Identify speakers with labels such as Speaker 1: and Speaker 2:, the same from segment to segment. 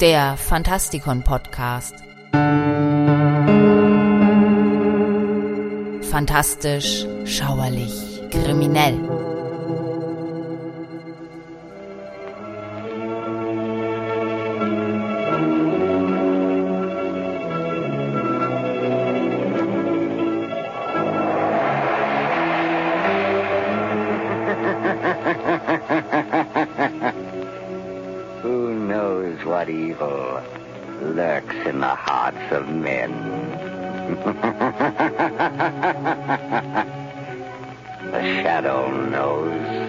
Speaker 1: Der Fantastikon Podcast. Fantastisch, schauerlich, kriminell.
Speaker 2: What evil lurks in the hearts of men? the shadow knows.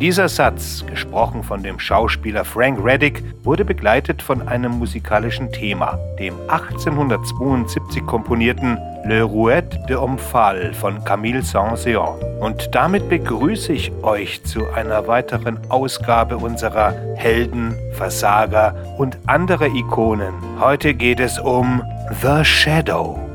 Speaker 3: Dieser Satz, gesprochen von dem Schauspieler Frank Reddick, wurde begleitet von einem musikalischen Thema, dem 1872 komponierten Le Rouet de Omphale von Camille Saint-Saëns. Und damit begrüße ich euch zu einer weiteren Ausgabe unserer Helden, Versager und andere Ikonen. Heute geht es um The Shadow.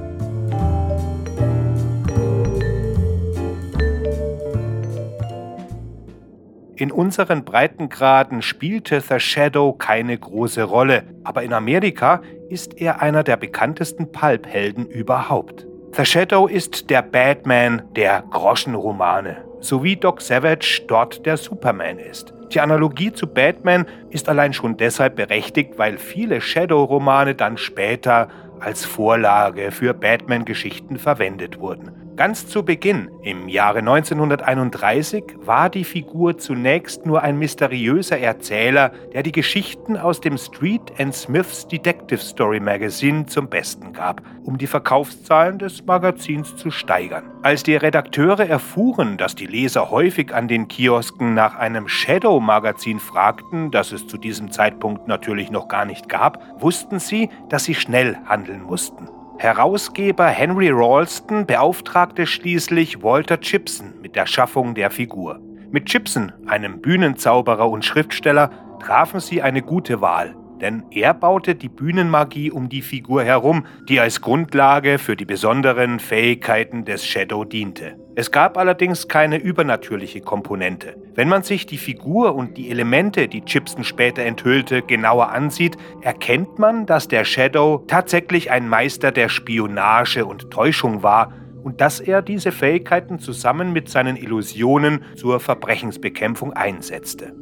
Speaker 3: In unseren Breitengraden spielte The Shadow keine große Rolle, aber in Amerika ist er einer der bekanntesten Pulp-Helden überhaupt. The Shadow ist der Batman der Groschenromane, so wie Doc Savage dort der Superman ist. Die Analogie zu Batman ist allein schon deshalb berechtigt, weil viele Shadow-Romane dann später als Vorlage für Batman-Geschichten verwendet wurden. Ganz zu Beginn, im Jahre 1931, war die Figur zunächst nur ein mysteriöser Erzähler, der die Geschichten aus dem Street and Smiths Detective Story Magazine zum Besten gab, um die Verkaufszahlen des Magazins zu steigern. Als die Redakteure erfuhren, dass die Leser häufig an den Kiosken nach einem Shadow-Magazin fragten, das es zu diesem Zeitpunkt natürlich noch gar nicht gab, wussten sie, dass sie schnell handeln mussten. Herausgeber Henry Ralston beauftragte schließlich Walter Chipson mit der Schaffung der Figur. Mit Chipson, einem Bühnenzauberer und Schriftsteller, trafen sie eine gute Wahl, denn er baute die Bühnenmagie um die Figur herum, die als Grundlage für die besonderen Fähigkeiten des Shadow diente. Es gab allerdings keine übernatürliche Komponente. Wenn man sich die Figur und die Elemente, die Chipson später enthüllte, genauer ansieht, erkennt man, dass der Shadow tatsächlich ein Meister der Spionage und Täuschung war und dass er diese Fähigkeiten zusammen mit seinen Illusionen zur Verbrechensbekämpfung einsetzte.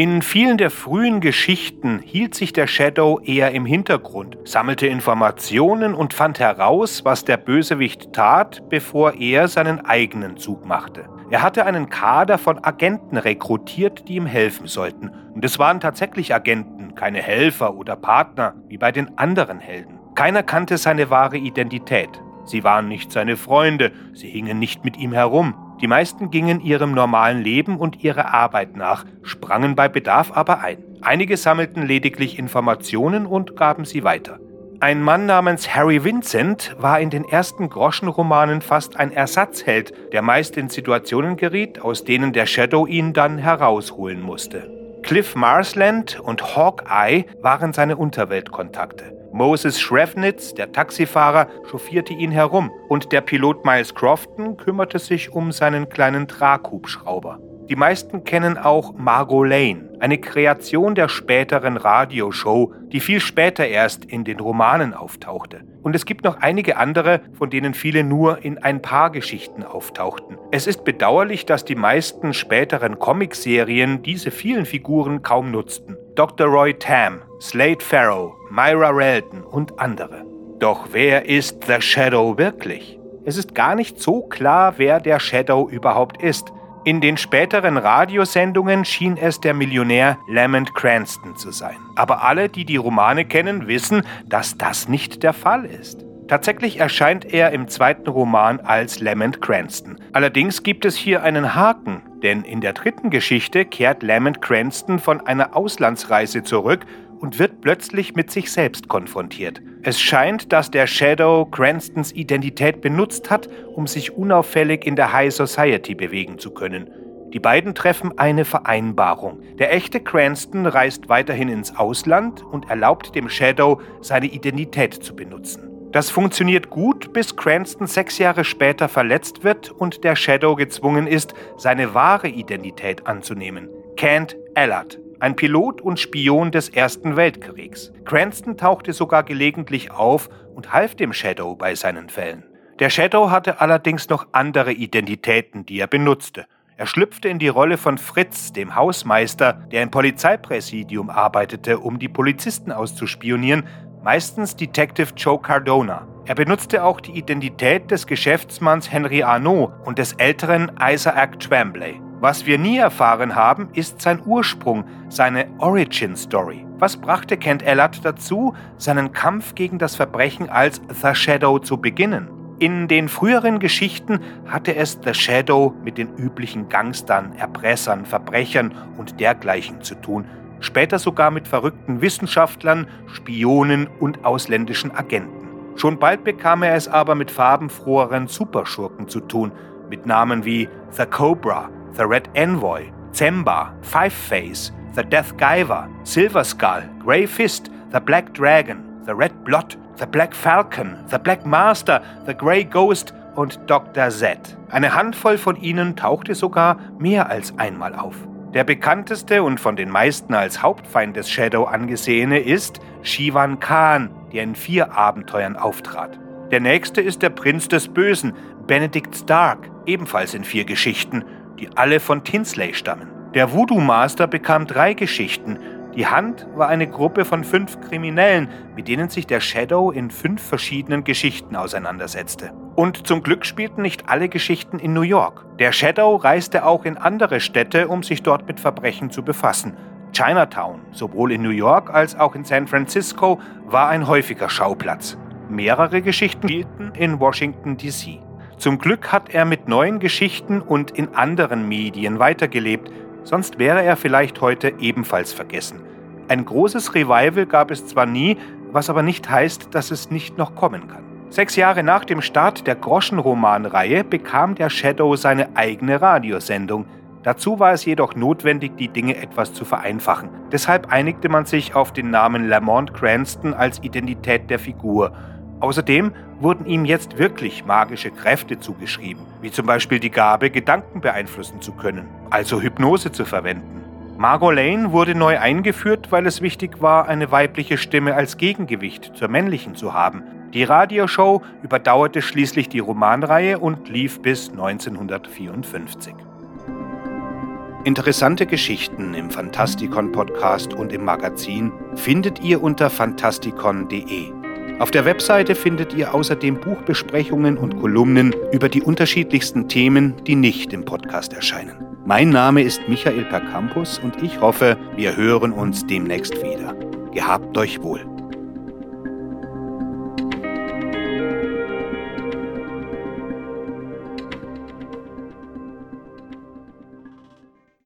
Speaker 3: In vielen der frühen Geschichten hielt sich der Shadow eher im Hintergrund, sammelte Informationen und fand heraus, was der Bösewicht tat, bevor er seinen eigenen Zug machte. Er hatte einen Kader von Agenten rekrutiert, die ihm helfen sollten. Und es waren tatsächlich Agenten, keine Helfer oder Partner, wie bei den anderen Helden. Keiner kannte seine wahre Identität. Sie waren nicht seine Freunde, sie hingen nicht mit ihm herum. Die meisten gingen ihrem normalen Leben und ihrer Arbeit nach, sprangen bei Bedarf aber ein. Einige sammelten lediglich Informationen und gaben sie weiter. Ein Mann namens Harry Vincent war in den ersten Groschenromanen fast ein Ersatzheld, der meist in Situationen geriet, aus denen der Shadow ihn dann herausholen musste. Cliff Marsland und Hawkeye waren seine Unterweltkontakte. Moses Shrevnitz, der Taxifahrer, chauffierte ihn herum und der Pilot Miles Crofton kümmerte sich um seinen kleinen Traghubschrauber. Die meisten kennen auch Margot Lane, eine Kreation der späteren Radioshow, die viel später erst in den Romanen auftauchte. Und es gibt noch einige andere, von denen viele nur in ein paar Geschichten auftauchten. Es ist bedauerlich, dass die meisten späteren Comicserien diese vielen Figuren kaum nutzten. Dr. Roy Tam, Slade Farrow, Myra Relton und andere. Doch wer ist The Shadow wirklich? Es ist gar nicht so klar, wer der Shadow überhaupt ist. In den späteren Radiosendungen schien es der Millionär Lamont Cranston zu sein. Aber alle, die die Romane kennen, wissen, dass das nicht der Fall ist. Tatsächlich erscheint er im zweiten Roman als Lamont Cranston. Allerdings gibt es hier einen Haken, denn in der dritten Geschichte kehrt Lamont Cranston von einer Auslandsreise zurück und wird plötzlich mit sich selbst konfrontiert. Es scheint, dass der Shadow Cranstons Identität benutzt hat, um sich unauffällig in der High Society bewegen zu können. Die beiden treffen eine Vereinbarung. Der echte Cranston reist weiterhin ins Ausland und erlaubt dem Shadow, seine Identität zu benutzen. Das funktioniert gut, bis Cranston sechs Jahre später verletzt wird und der Shadow gezwungen ist, seine wahre Identität anzunehmen. Kent Allard, ein Pilot und Spion des Ersten Weltkriegs. Cranston tauchte sogar gelegentlich auf und half dem Shadow bei seinen Fällen. Der Shadow hatte allerdings noch andere Identitäten, die er benutzte. Er schlüpfte in die Rolle von Fritz, dem Hausmeister, der im Polizeipräsidium arbeitete, um die Polizisten auszuspionieren, meistens Detective Joe Cardona. Er benutzte auch die Identität des Geschäftsmanns Henry Arnaud und des älteren Isaac Twombly. Was wir nie erfahren haben, ist sein Ursprung, seine Origin Story. Was brachte Kent Ellard dazu, seinen Kampf gegen das Verbrechen als The Shadow zu beginnen? In den früheren Geschichten hatte es The Shadow mit den üblichen Gangstern, Erpressern, Verbrechern und dergleichen zu tun, später sogar mit verrückten Wissenschaftlern, Spionen und ausländischen Agenten. Schon bald bekam er es aber mit farbenfroheren Superschurken zu tun, mit Namen wie The Cobra, The Red Envoy, Zemba, Five Face, The Death Giver, Silver Skull, Grey Fist, The Black Dragon, The Red Blood The Black Falcon, The Black Master, The Grey Ghost und Dr. Z. Eine Handvoll von ihnen tauchte sogar mehr als einmal auf. Der bekannteste und von den meisten als Hauptfeind des Shadow angesehene ist Shivan Khan, der in vier Abenteuern auftrat. Der nächste ist der Prinz des Bösen, Benedict Stark, ebenfalls in vier Geschichten, die alle von Tinsley stammen. Der Voodoo Master bekam drei Geschichten, die Hand war eine Gruppe von fünf Kriminellen, mit denen sich der Shadow in fünf verschiedenen Geschichten auseinandersetzte. Und zum Glück spielten nicht alle Geschichten in New York. Der Shadow reiste auch in andere Städte, um sich dort mit Verbrechen zu befassen. Chinatown, sowohl in New York als auch in San Francisco, war ein häufiger Schauplatz. Mehrere Geschichten spielten in Washington, D.C. Zum Glück hat er mit neuen Geschichten und in anderen Medien weitergelebt, sonst wäre er vielleicht heute ebenfalls vergessen. Ein großes Revival gab es zwar nie, was aber nicht heißt, dass es nicht noch kommen kann. Sechs Jahre nach dem Start der Groschenromanreihe bekam der Shadow seine eigene Radiosendung. Dazu war es jedoch notwendig, die Dinge etwas zu vereinfachen. Deshalb einigte man sich auf den Namen Lamont Cranston als Identität der Figur Außerdem wurden ihm jetzt wirklich magische Kräfte zugeschrieben, wie zum Beispiel die Gabe, Gedanken beeinflussen zu können, also Hypnose zu verwenden. Margot Lane wurde neu eingeführt, weil es wichtig war, eine weibliche Stimme als Gegengewicht zur männlichen zu haben. Die Radioshow überdauerte schließlich die Romanreihe und lief bis 1954. Interessante Geschichten im Fantastikon Podcast und im Magazin findet ihr unter fantastikon.de. Auf der Webseite findet ihr außerdem Buchbesprechungen und Kolumnen über die unterschiedlichsten Themen, die nicht im Podcast erscheinen. Mein Name ist Michael Percampus und ich hoffe, wir hören uns demnächst wieder. Gehabt euch wohl.